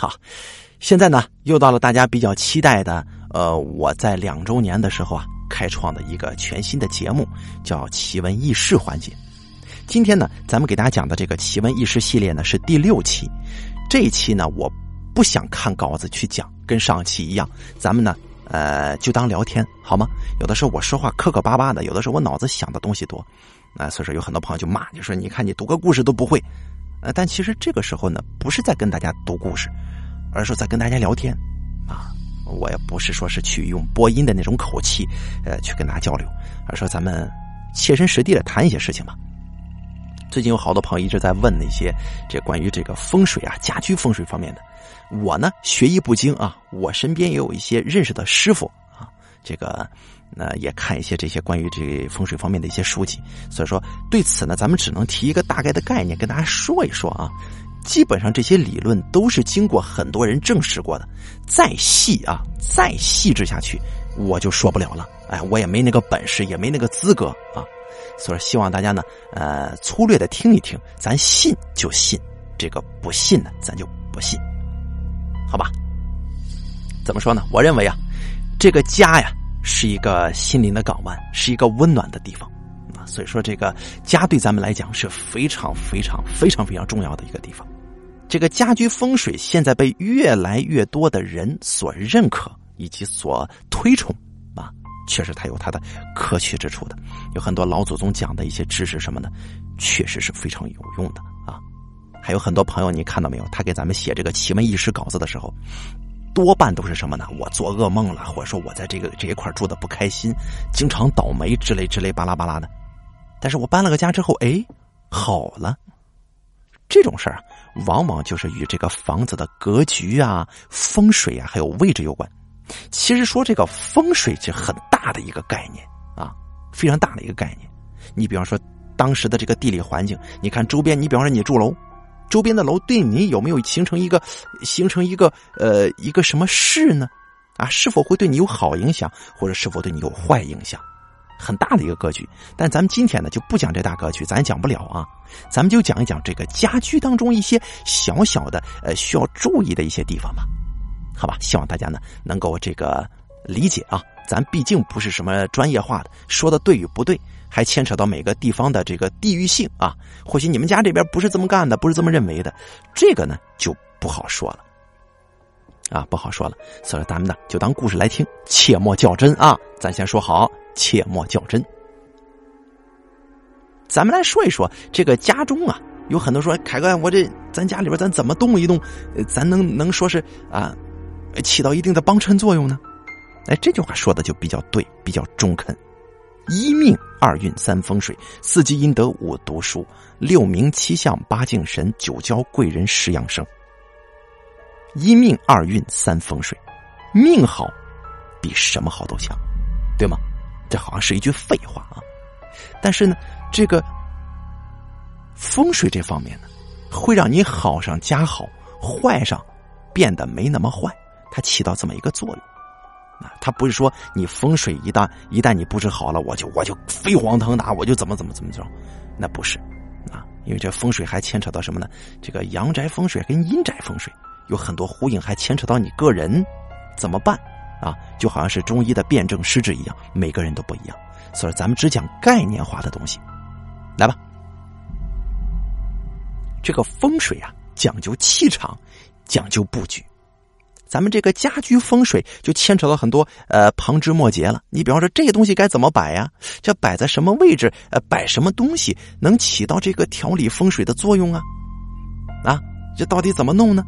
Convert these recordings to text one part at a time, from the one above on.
好，现在呢，又到了大家比较期待的，呃，我在两周年的时候啊，开创的一个全新的节目，叫奇闻异事环节。今天呢，咱们给大家讲的这个奇闻异事系列呢，是第六期。这一期呢，我不想看稿子去讲，跟上期一样，咱们呢，呃，就当聊天好吗？有的时候我说话磕磕巴巴的，有的时候我脑子想的东西多，啊，所以说有很多朋友就骂，就说你看你读个故事都不会。呃，但其实这个时候呢，不是在跟大家读故事，而是在跟大家聊天，啊，我也不是说是去用播音的那种口气，呃，去跟大家交流，而说咱们切身实地的谈一些事情吧。最近有好多朋友一直在问那些这关于这个风水啊、家居风水方面的，我呢学艺不精啊，我身边也有一些认识的师傅啊，这个。那也看一些这些关于这风水方面的一些书籍，所以说对此呢，咱们只能提一个大概的概念跟大家说一说啊。基本上这些理论都是经过很多人证实过的，再细啊，再细致下去，我就说不了了。哎，我也没那个本事，也没那个资格啊。所以，希望大家呢，呃，粗略的听一听，咱信就信，这个不信呢，咱就不信，好吧？怎么说呢？我认为啊，这个家呀。是一个心灵的港湾，是一个温暖的地方，啊，所以说这个家对咱们来讲是非常非常非常非常重要的一个地方。这个家居风水现在被越来越多的人所认可以及所推崇，啊，确实它有它的可取之处的，有很多老祖宗讲的一些知识什么的，确实是非常有用的啊。还有很多朋友，你看到没有？他给咱们写这个奇闻异事稿子的时候。多半都是什么呢？我做噩梦了，或者说我在这个这一块住的不开心，经常倒霉之类之类巴拉巴拉的。但是我搬了个家之后，哎，好了。这种事儿啊，往往就是与这个房子的格局啊、风水啊，还有位置有关。其实说这个风水是很大的一个概念啊，非常大的一个概念。你比方说当时的这个地理环境，你看周边，你比方说你住楼。周边的楼对你有没有形成一个形成一个呃一个什么势呢？啊，是否会对你有好影响，或者是否对你有坏影响？很大的一个格局。但咱们今天呢就不讲这大格局，咱讲不了啊。咱们就讲一讲这个家居当中一些小小的呃需要注意的一些地方吧。好吧，希望大家呢能够这个理解啊。咱毕竟不是什么专业化的，说的对与不对。还牵扯到每个地方的这个地域性啊，或许你们家这边不是这么干的，不是这么认为的，这个呢就不好说了，啊，不好说了。所以咱们呢就当故事来听，切莫较真啊。咱先说好，切莫较真。咱们来说一说这个家中啊，有很多说凯哥，我这咱家里边咱怎么动一动，咱能能说是啊，起到一定的帮衬作用呢？哎，这句话说的就比较对，比较中肯。一命二运三风水，四积阴德五读书，六名七相八敬神，九交贵人十养生。一命二运三风水，命好比什么好都强，对吗？这好像是一句废话啊。但是呢，这个风水这方面呢，会让你好上加好，坏上变得没那么坏，它起到这么一个作用。啊，他不是说你风水一旦一旦你布置好了，我就我就飞黄腾达，我就怎么怎么怎么着，那不是，啊，因为这风水还牵扯到什么呢？这个阳宅风水跟阴宅风水有很多呼应，还牵扯到你个人怎么办啊？就好像是中医的辨证施治一样，每个人都不一样，所以咱们只讲概念化的东西，来吧。这个风水啊，讲究气场，讲究布局。咱们这个家居风水就牵扯到很多呃旁枝末节了。你比方说这个东西该怎么摆呀？这摆在什么位置？呃，摆什么东西能起到这个调理风水的作用啊？啊，这到底怎么弄呢？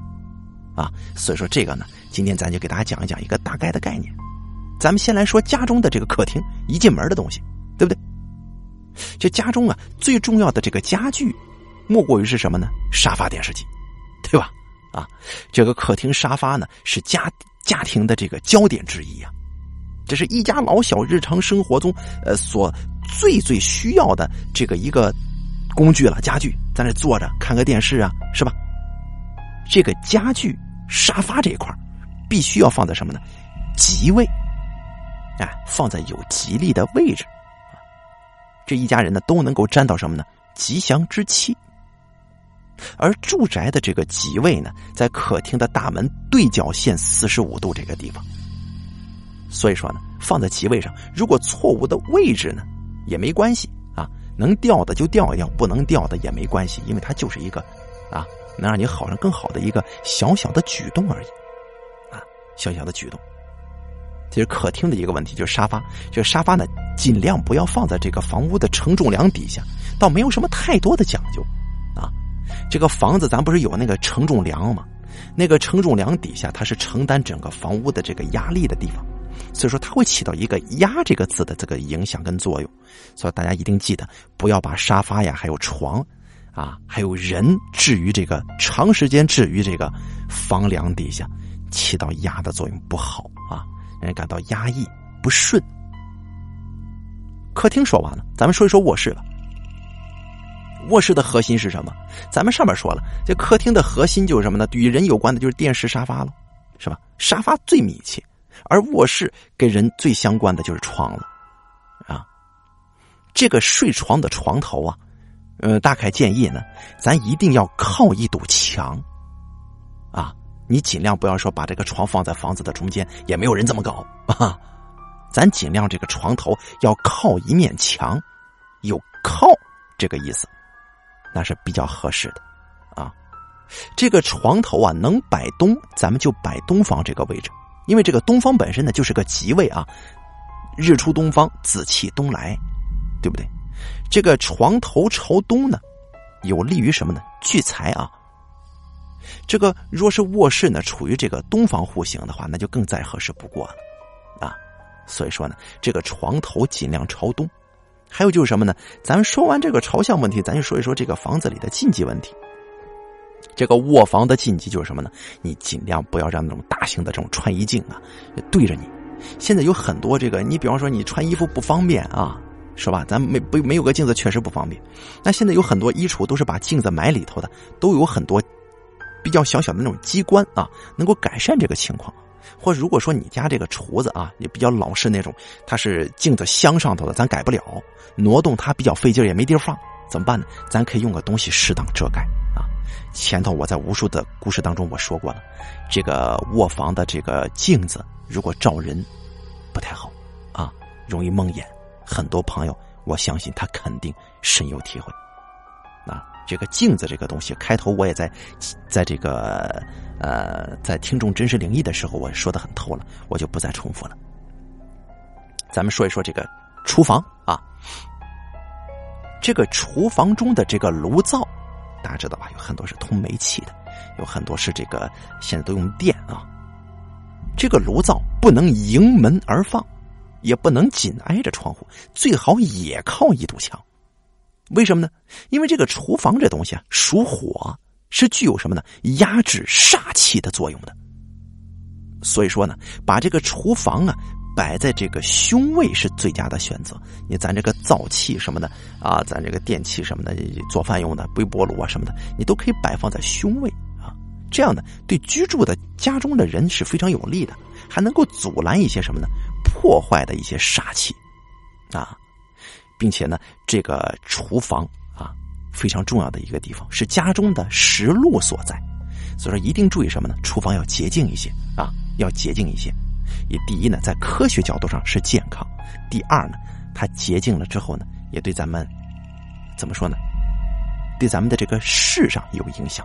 啊，所以说这个呢，今天咱就给大家讲一讲一个大概的概念。咱们先来说家中的这个客厅一进门的东西，对不对？这家中啊最重要的这个家具，莫过于是什么呢？沙发、电视机，对吧？啊，这个客厅沙发呢是家家庭的这个焦点之一啊，这是一家老小日常生活中呃所最最需要的这个一个工具了，家具在那坐着看个电视啊，是吧？这个家具沙发这一块必须要放在什么呢？吉位，哎，放在有吉利的位置，这一家人呢都能够沾到什么呢？吉祥之气。而住宅的这个吉位呢，在客厅的大门对角线四十五度这个地方。所以说呢，放在吉位上，如果错误的位置呢，也没关系啊，能掉的就掉掉，不能掉的也没关系，因为它就是一个啊，能让你好上更好的一个小小的举动而已，啊，小小的举动。其实客厅的一个问题就是沙发，这个沙发呢，尽量不要放在这个房屋的承重梁底下，倒没有什么太多的讲究，啊，这个房子咱不是有那个承重梁吗？那个承重梁底下它是承担整个房屋的这个压力的地方。所以说，它会起到一个“压”这个字的这个影响跟作用，所以大家一定记得不要把沙发呀、还有床，啊，还有人置于这个长时间置于这个房梁底下，起到压的作用不好啊，让人感到压抑不顺。客厅说完了，咱们说一说卧室吧。卧室的核心是什么？咱们上面说了，这客厅的核心就是什么呢？与人有关的就是电视、沙发了，是吧？沙发最密切。而卧室跟人最相关的就是床了，啊，这个睡床的床头啊，呃，大概建议呢，咱一定要靠一堵墙，啊，你尽量不要说把这个床放在房子的中间，也没有人这么搞啊，咱尽量这个床头要靠一面墙，有靠这个意思，那是比较合适的，啊，这个床头啊能摆东，咱们就摆东方这个位置。因为这个东方本身呢就是个吉位啊，日出东方，紫气东来，对不对？这个床头朝东呢，有利于什么呢？聚财啊。这个若是卧室呢处于这个东方户型的话，那就更再合适不过了啊。所以说呢，这个床头尽量朝东。还有就是什么呢？咱说完这个朝向问题，咱就说一说这个房子里的禁忌问题。这个卧房的禁忌就是什么呢？你尽量不要让那种大型的这种穿衣镜啊对着你。现在有很多这个，你比方说你穿衣服不方便啊，是吧？咱没不没有个镜子确实不方便。那现在有很多衣橱都是把镜子埋里头的，都有很多比较小小的那种机关啊，能够改善这个情况。或者如果说你家这个厨子啊也比较老式那种，它是镜子镶上头的，咱改不了，挪动它比较费劲，也没地儿放，怎么办呢？咱可以用个东西适当遮盖啊。前头我在无数的故事当中我说过了，这个卧房的这个镜子如果照人，不太好，啊，容易蒙眼。很多朋友，我相信他肯定深有体会。啊，这个镜子这个东西，开头我也在，在这个呃，在听众真实灵异的时候，我说的很透了，我就不再重复了。咱们说一说这个厨房啊，这个厨房中的这个炉灶。大家知道吧？有很多是通煤气的，有很多是这个现在都用电啊。这个炉灶不能迎门而放，也不能紧挨着窗户，最好也靠一堵墙。为什么呢？因为这个厨房这东西啊，属火，是具有什么呢？压制煞气的作用的。所以说呢，把这个厨房啊。摆在这个胸位是最佳的选择。你咱这个灶气什么的啊，咱这个电器什么的，做饭用的微波炉啊什么的，你都可以摆放在胸位啊。这样呢，对居住的家中的人是非常有利的，还能够阻拦一些什么呢？破坏的一些煞气啊，并且呢，这个厨房啊，非常重要的一个地方是家中的食禄所在，所以说一定注意什么呢？厨房要洁净一些啊，要洁净一些。也第一呢，在科学角度上是健康；第二呢，它洁净了之后呢，也对咱们怎么说呢？对咱们的这个事上有影响，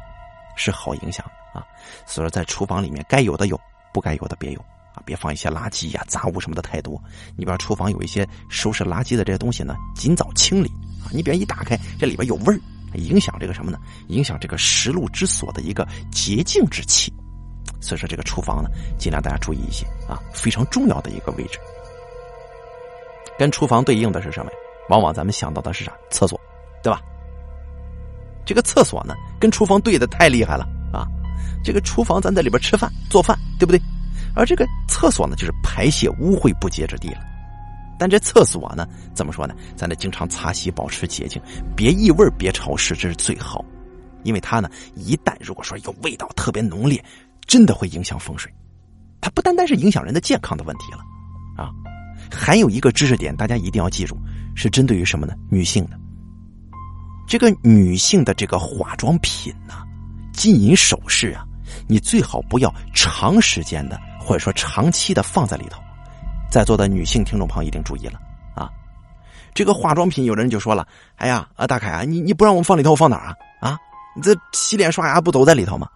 是好影响啊。所以说，在厨房里面该有的有，不该有的别有啊，别放一些垃圾呀、杂物什么的太多。你比方厨房有一些收拾垃圾的这些东西呢，尽早清理啊。你别一打开，这里边有味儿，影响这个什么呢？影响这个食禄之所的一个洁净之气。所以说，这个厨房呢，尽量大家注意一些啊，非常重要的一个位置。跟厨房对应的是什么？往往咱们想到的是啥？厕所，对吧？这个厕所呢，跟厨房对的太厉害了啊！这个厨房咱在里边吃饭做饭，对不对？而这个厕所呢，就是排泄污秽不洁之地了。但这厕所呢，怎么说呢？咱得经常擦洗，保持洁净，别异味，别潮湿，这是最好。因为它呢，一旦如果说有味道特别浓烈。真的会影响风水，它不单单是影响人的健康的问题了，啊，还有一个知识点，大家一定要记住，是针对于什么呢？女性的。这个女性的这个化妆品呐，金银首饰啊，你最好不要长时间的或者说长期的放在里头。在座的女性听众朋友一定注意了啊！这个化妆品，有的人就说了：“哎呀，啊大凯啊，你你不让我们放里头，我放哪儿啊？啊，你这洗脸刷牙不都在里头吗？”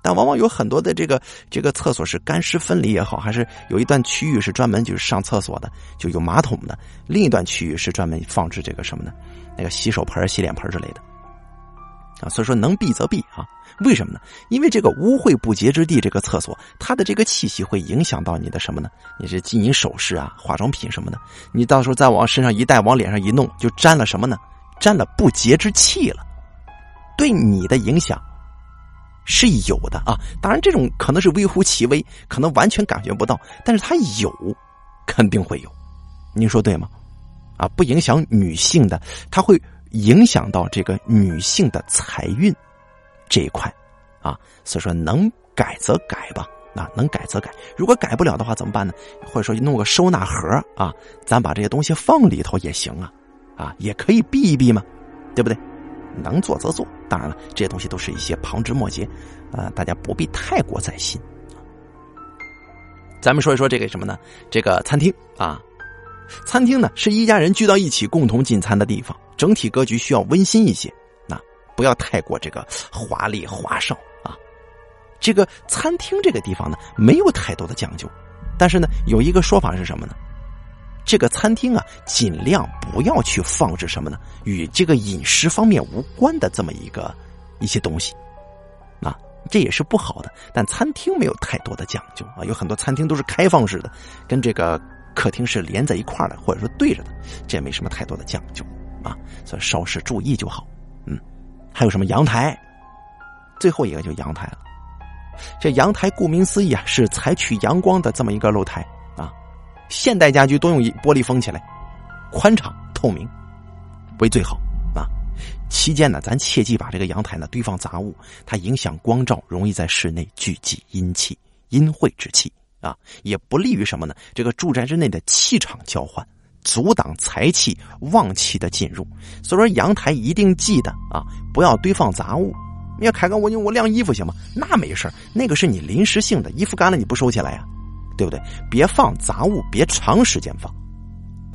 但往往有很多的这个这个厕所是干湿分离也好，还是有一段区域是专门就是上厕所的，就有马桶的；另一段区域是专门放置这个什么呢？那个洗手盆、洗脸盆之类的。啊，所以说能避则避啊。为什么呢？因为这个污秽不洁之地，这个厕所它的这个气息会影响到你的什么呢？你这金银首饰啊、化妆品什么的，你到时候再往身上一戴，往脸上一弄，就沾了什么呢？沾了不洁之气了，对你的影响。是有的啊，当然这种可能是微乎其微，可能完全感觉不到，但是它有，肯定会有，您说对吗？啊，不影响女性的，它会影响到这个女性的财运这一块啊，所以说能改则改吧，啊，能改则改，如果改不了的话怎么办呢？或者说弄个收纳盒啊，咱把这些东西放里头也行啊，啊，也可以避一避嘛，对不对？能做则做，当然了，这些东西都是一些旁枝末节，啊，大家不必太过在心。咱们说一说这个什么呢？这个餐厅啊，餐厅呢是一家人聚到一起共同进餐的地方，整体格局需要温馨一些，啊，不要太过这个华丽华少啊。这个餐厅这个地方呢，没有太多的讲究，但是呢，有一个说法是什么呢？这个餐厅啊，尽量不要去放置什么呢？与这个饮食方面无关的这么一个一些东西，啊，这也是不好的。但餐厅没有太多的讲究啊，有很多餐厅都是开放式的，跟这个客厅是连在一块的，或者说对着的，这也没什么太多的讲究啊，所以稍事注意就好。嗯，还有什么阳台？最后一个就阳台了。这阳台顾名思义啊，是采取阳光的这么一个露台啊。现代家居都用玻璃封起来，宽敞透明为最好啊。期间呢，咱切记把这个阳台呢堆放杂物，它影响光照，容易在室内聚集阴气、阴晦之气啊，也不利于什么呢？这个住宅之内的气场交换，阻挡财气旺气的进入。所以说，阳台一定记得啊，不要堆放杂物。你要凯哥，我我晾衣服行吗？那没事那个是你临时性的，衣服干了你不收起来呀？对不对？别放杂物，别长时间放，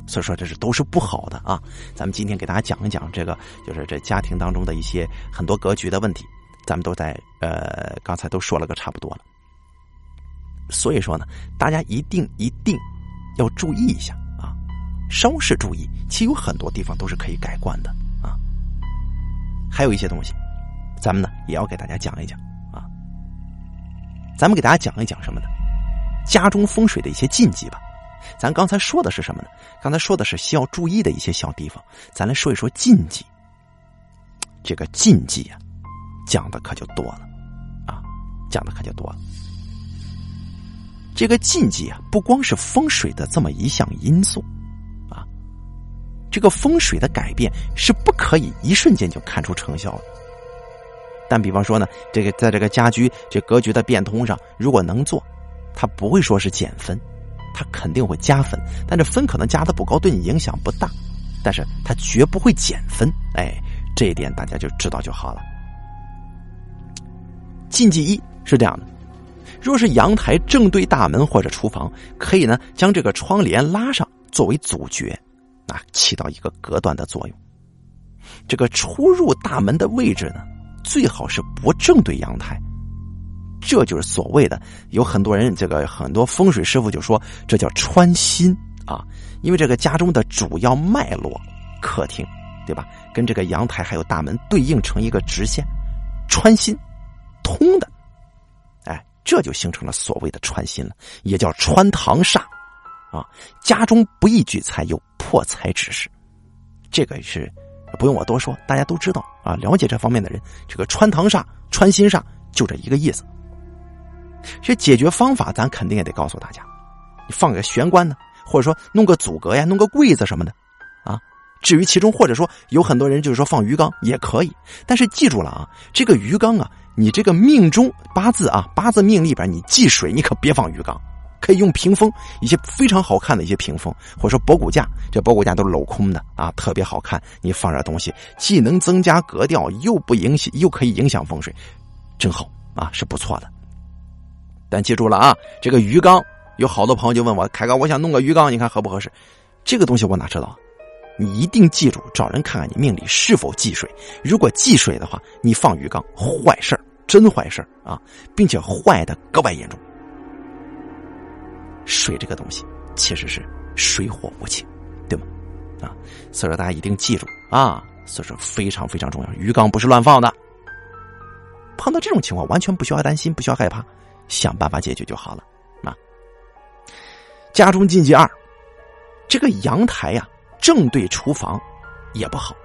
所以说这是都是不好的啊。咱们今天给大家讲一讲这个，就是这家庭当中的一些很多格局的问题，咱们都在呃刚才都说了个差不多了。所以说呢，大家一定一定要注意一下啊，稍事注意，其实有很多地方都是可以改观的啊。还有一些东西，咱们呢也要给大家讲一讲啊。咱们给大家讲一讲什么呢？家中风水的一些禁忌吧，咱刚才说的是什么呢？刚才说的是需要注意的一些小地方，咱来说一说禁忌。这个禁忌啊，讲的可就多了啊，讲的可就多了。这个禁忌啊，不光是风水的这么一项因素啊，这个风水的改变是不可以一瞬间就看出成效的。但比方说呢，这个在这个家居这格局的变通上，如果能做。他不会说是减分，他肯定会加分，但这分可能加的不高，对你影响不大，但是他绝不会减分。哎，这一点大家就知道就好了。禁忌一是这样的：若是阳台正对大门或者厨房，可以呢将这个窗帘拉上作为阻绝，啊，起到一个隔断的作用。这个出入大门的位置呢，最好是不正对阳台。这就是所谓的，有很多人这个很多风水师傅就说这叫穿心啊，因为这个家中的主要脉络，客厅，对吧？跟这个阳台还有大门对应成一个直线，穿心，通的，这就形成了所谓的穿心了，也叫穿堂煞啊。家中不宜聚财，有破财之势，这个是不用我多说，大家都知道啊。了解这方面的人，这个穿堂煞、穿心煞就这一个意思。这解决方法，咱肯定也得告诉大家。你放个玄关呢，或者说弄个阻隔呀，弄个柜子什么的，啊。至于其中，或者说有很多人就是说放鱼缸也可以，但是记住了啊，这个鱼缸啊，你这个命中八字啊，八字命里边你忌水，你可别放鱼缸，可以用屏风，一些非常好看的一些屏风，或者说博古架，这博古架都是镂空的啊，特别好看。你放点东西，既能增加格调，又不影响，又可以影响风水，真好啊，是不错的。但记住了啊，这个鱼缸，有好多朋友就问我，凯哥，我想弄个鱼缸，你看合不合适？这个东西我哪知道？你一定记住，找人看看你命里是否忌水。如果忌水的话，你放鱼缸，坏事真坏事啊，并且坏的格外严重。水这个东西其实是水火无情，对吗？啊，所以说大家一定记住啊，所以说非常非常重要。鱼缸不是乱放的。碰到这种情况，完全不需要担心，不需要害怕，想办法解决就好了。啊，家中禁忌二，这个阳台呀正对厨房也不好。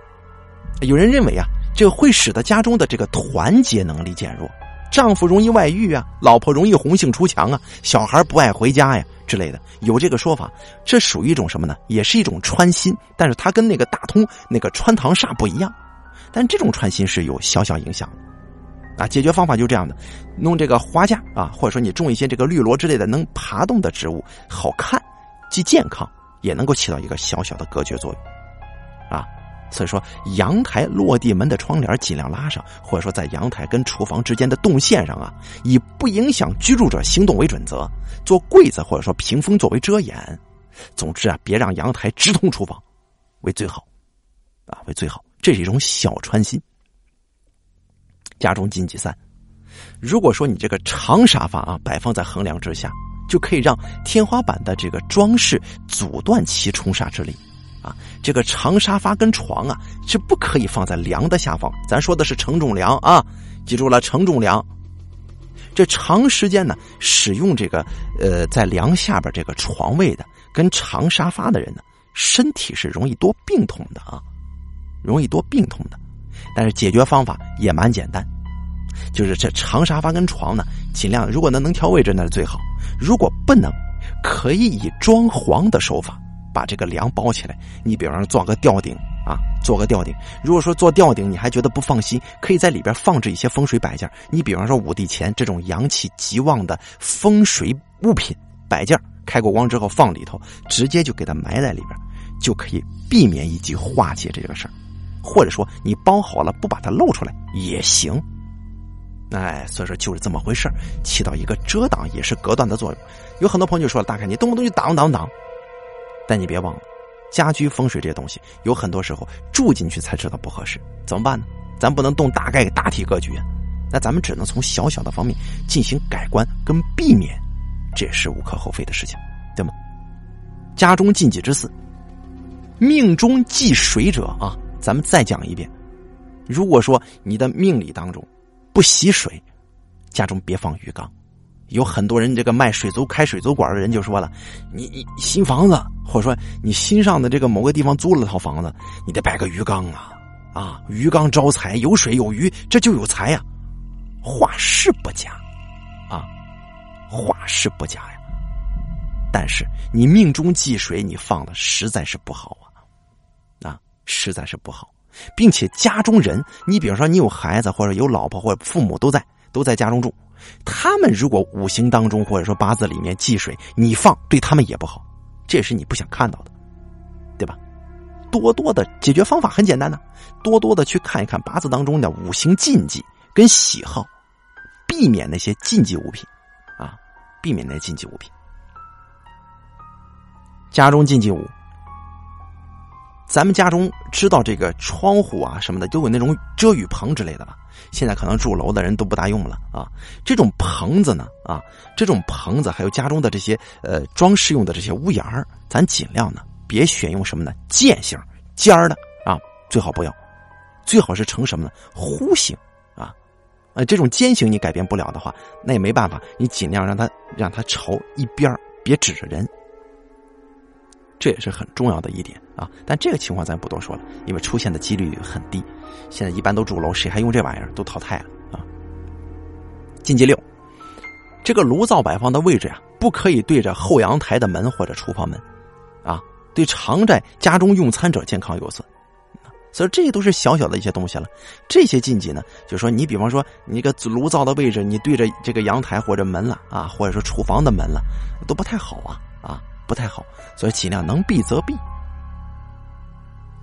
有人认为啊，这会使得家中的这个团结能力减弱。丈夫容易外遇啊，老婆容易红杏出墙啊，小孩不爱回家呀之类的，有这个说法。这属于一种什么呢？也是一种穿心，但是它跟那个大通那个穿堂煞不一样。但这种穿心是有小小影响的啊。解决方法就这样的：弄这个花架啊，或者说你种一些这个绿萝之类的能爬动的植物，好看，既健康，也能够起到一个小小的隔绝作用啊。所以说，阳台落地门的窗帘尽量拉上，或者说在阳台跟厨房之间的动线上啊，以不影响居住者行动为准则，做柜子或者说屏风作为遮掩。总之啊，别让阳台直通厨房，为最好，啊，为最好。这是一种小穿心。家中禁忌三：如果说你这个长沙发啊摆放在横梁之下，就可以让天花板的这个装饰阻断其冲煞之力。啊，这个长沙发跟床啊是不可以放在梁的下方。咱说的是承重梁啊，记住了，承重梁。这长时间呢使用这个呃在梁下边这个床位的跟长沙发的人呢，身体是容易多病痛的啊，容易多病痛的。但是解决方法也蛮简单，就是这长沙发跟床呢，尽量如果能能调位置那是最好，如果不能，可以以装潢的手法。把这个梁包起来，你比方说做个吊顶啊，做个吊顶。如果说做吊顶你还觉得不放心，可以在里边放置一些风水摆件。你比方说五帝钱这种阳气极旺的风水物品摆件，开过光之后放里头，直接就给它埋在里边，就可以避免一级化解这个事儿。或者说你包好了不把它露出来也行。哎，所以说就是这么回事起到一个遮挡也是隔断的作用。有很多朋友就说了，大概你动不动就挡挡挡。但你别忘了，家居风水这些东西，有很多时候住进去才知道不合适，怎么办呢？咱不能动大概大体格局，那咱们只能从小小的方面进行改观跟避免，这也是无可厚非的事情，对吗？家中禁忌之四，命中忌水者啊，咱们再讲一遍。如果说你的命理当中不喜水，家中别放鱼缸。有很多人，这个卖水族、开水族馆的人就说了：“你你新房子，或者说你新上的这个某个地方租了套房子，你得摆个鱼缸啊，啊，鱼缸招财，有水有鱼，这就有财呀。”话是不假，啊，话是不假呀。但是你命中忌水，你放的实在是不好啊，啊，实在是不好，并且家中人，你比如说你有孩子，或者有老婆，或者父母都在都在家中住。他们如果五行当中或者说八字里面忌水，你放对他们也不好，这也是你不想看到的，对吧？多多的解决方法很简单的，多多的去看一看八字当中的五行禁忌跟喜好，避免那些禁忌物品，啊，避免那些禁忌物品。家中禁忌物。咱们家中知道这个窗户啊什么的都有那种遮雨棚之类的吧？现在可能住楼的人都不大用了啊。这种棚子呢啊，这种棚子还有家中的这些呃装饰用的这些屋檐儿，咱尽量呢别选用什么呢尖形尖儿的啊，最好不要，最好是成什么呢弧形啊。呃，这种尖形你改变不了的话，那也没办法，你尽量让它让它朝一边别指着人。这也是很重要的一点啊，但这个情况咱不多说了，因为出现的几率很低。现在一般都住楼，谁还用这玩意儿？都淘汰了啊。禁忌六，这个炉灶摆放的位置呀，不可以对着后阳台的门或者厨房门，啊，对常在家中用餐者健康有损。所以这些都是小小的一些东西了。这些禁忌呢，就说你比方说你个炉灶的位置，你对着这个阳台或者门了啊，或者说厨房的门了，都不太好啊啊，不太好。所以尽量能避则避。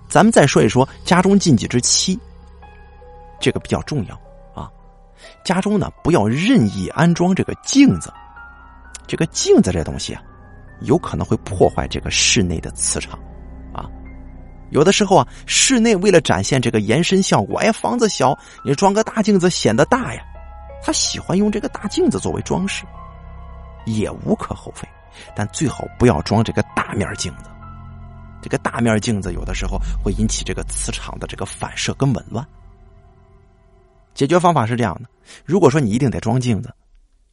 咱们再说一说家中禁忌之七，这个比较重要啊。家中呢不要任意安装这个镜子，这个镜子这东西啊，有可能会破坏这个室内的磁场啊。有的时候啊，室内为了展现这个延伸效果，哎，房子小，你装个大镜子显得大呀。他喜欢用这个大镜子作为装饰，也无可厚非，但最好不要装这个大面镜子。这个大面镜子有的时候会引起这个磁场的这个反射跟紊乱。解决方法是这样的：如果说你一定得装镜子，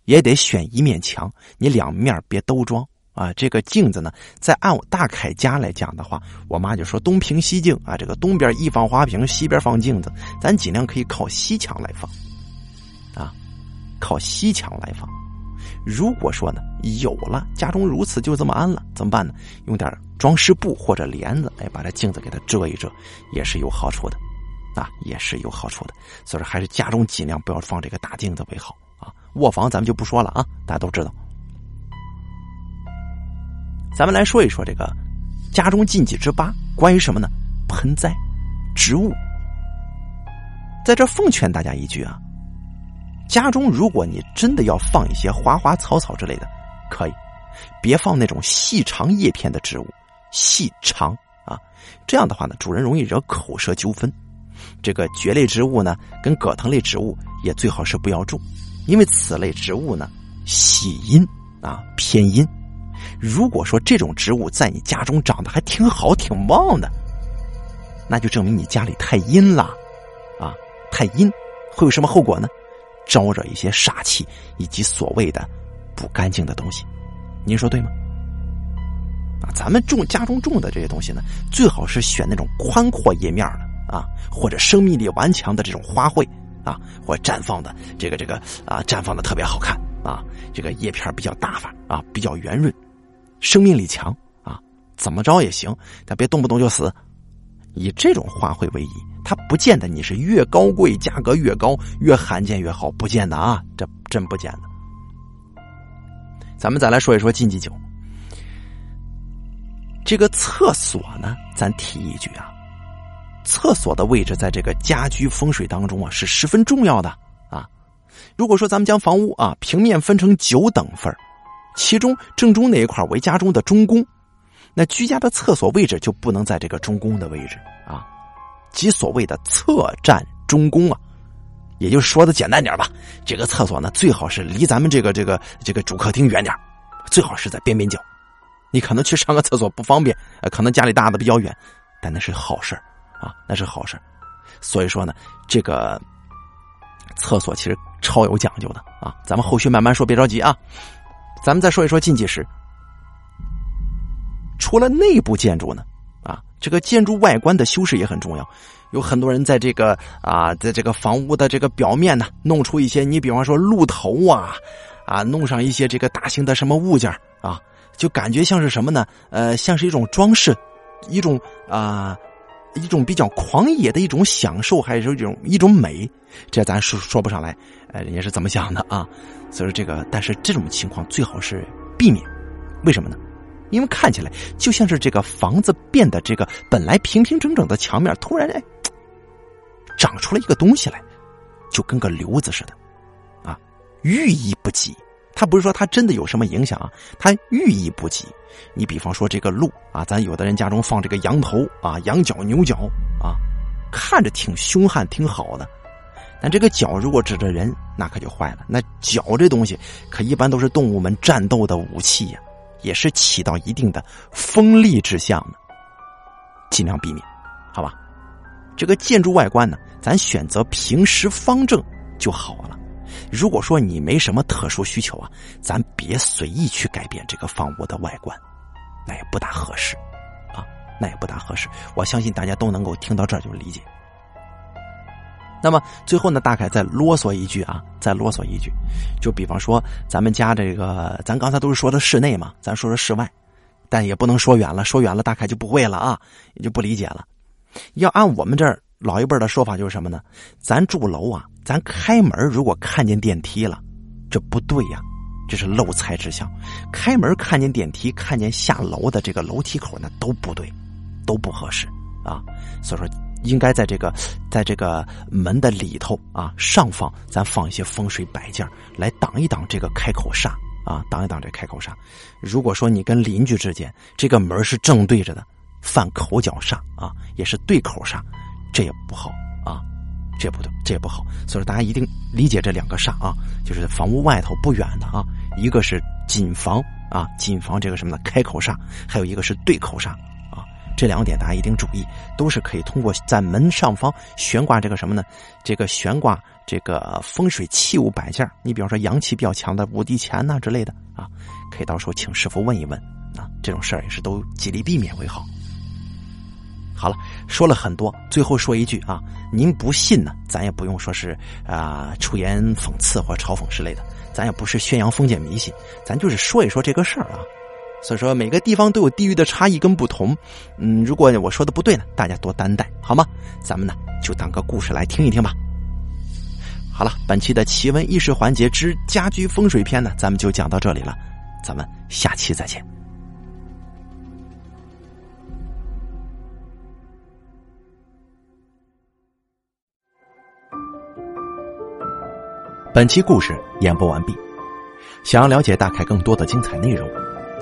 也得选一面墙，你两面别都装。啊，这个镜子呢，在按我大凯家来讲的话，我妈就说东平西镜啊，这个东边一放花瓶，西边放镜子，咱尽量可以靠西墙来放，啊，靠西墙来放。如果说呢有了家中如此就这么安了，怎么办呢？用点装饰布或者帘子，哎，把这镜子给它遮一遮，也是有好处的，啊，也是有好处的。所以说，还是家中尽量不要放这个大镜子为好啊。卧房咱们就不说了啊，大家都知道。咱们来说一说这个家中禁忌之八，关于什么呢？盆栽、植物。在这奉劝大家一句啊，家中如果你真的要放一些花花草草之类的，可以，别放那种细长叶片的植物，细长啊，这样的话呢，主人容易惹口舌纠纷。这个蕨类植物呢，跟葛藤类植物也最好是不要种，因为此类植物呢，喜阴啊，偏阴。如果说这种植物在你家中长得还挺好、挺旺的，那就证明你家里太阴了，啊，太阴会有什么后果呢？招惹一些煞气以及所谓的不干净的东西，您说对吗？啊，咱们种家中种的这些东西呢，最好是选那种宽阔叶面的啊，或者生命力顽强的这种花卉啊，或绽放的这个这个啊，绽放的特别好看啊，这个叶片比较大方啊，比较圆润。生命力强啊，怎么着也行，但别动不动就死。以这种花卉为宜，它不见得你是越高贵，价格越高，越罕见越好，不见得啊，这真不见得。咱们再来说一说禁忌九，这个厕所呢，咱提一句啊，厕所的位置在这个家居风水当中啊是十分重要的啊。如果说咱们将房屋啊平面分成九等份其中正中那一块为家中的中宫，那居家的厕所位置就不能在这个中宫的位置啊，即所谓的侧占中宫啊，也就是说的简单点吧，这个厕所呢最好是离咱们这个这个这个主客厅远点最好是在边边角。你可能去上个厕所不方便，呃，可能家里大的比较远，但那是好事啊，那是好事所以说呢，这个厕所其实超有讲究的啊，咱们后续慢慢说，别着急啊。咱们再说一说禁忌时，除了内部建筑呢，这个建筑外观的修饰也很重要。有很多人在这个啊，在这个房屋的这个表面呢，弄出一些，你比方说鹿头啊，啊，弄上一些这个大型的什么物件啊，就感觉像是什么呢？呃，像是一种装饰，一种啊。一种比较狂野的一种享受，还是一种一种美，这咱说说不上来，呃，人家是怎么想的啊？所以说这个，但是这种情况最好是避免，为什么呢？因为看起来就像是这个房子变得这个本来平平整整的墙面，突然哎，长出了一个东西来，就跟个瘤子似的，啊，寓意不吉。他不是说他真的有什么影响啊，他寓意不吉。你比方说这个鹿啊，咱有的人家中放这个羊头啊、羊角、牛角啊，看着挺凶悍、挺好的。但这个角如果指着人，那可就坏了。那角这东西可一般都是动物们战斗的武器呀，也是起到一定的锋利之象的，尽量避免，好吧？这个建筑外观呢，咱选择平实方正就好了。如果说你没什么特殊需求啊，咱别随意去改变这个房屋的外观，那也不大合适，啊，那也不大合适。我相信大家都能够听到这儿就理解。那么最后呢，大概再啰嗦一句啊，再啰嗦一句，就比方说咱们家这个，咱刚才都是说的室内嘛，咱说说室外，但也不能说远了，说远了大概就不会了啊，也就不理解了。要按我们这儿老一辈的说法，就是什么呢？咱住楼啊，咱开门如果看见电梯了，这不对呀，这是漏财之象。开门看见电梯，看见下楼的这个楼梯口，那都不对，都不合适啊。所以说，应该在这个在这个门的里头啊，上方咱放一些风水摆件来挡一挡这个开口煞啊，挡一挡这开口煞。如果说你跟邻居之间这个门是正对着的。犯口角煞啊，也是对口煞，这也不好啊，这不对，这也不好。所以说大家一定理解这两个煞啊，就是房屋外头不远的啊，一个是谨防啊，谨防这个什么呢？开口煞，还有一个是对口煞，这两点大家一定注意，都是可以通过在门上方悬挂这个什么呢？这个悬挂这个风水器物摆件你比方说阳气比较强的五帝钱呐之类的啊，可以到时候请师傅问一问啊，这种事儿也是都极力避免为好。好了，说了很多，最后说一句啊，您不信呢，咱也不用说是啊出言讽刺或嘲讽之类的，咱也不是宣扬封建迷信，咱就是说一说这个事儿啊。所以说每个地方都有地域的差异跟不同，嗯，如果我说的不对呢，大家多担待好吗？咱们呢就当个故事来听一听吧。好了，本期的奇闻异事环节之家居风水篇呢，咱们就讲到这里了，咱们下期再见。本期故事演播完毕。想要了解大凯更多的精彩内容，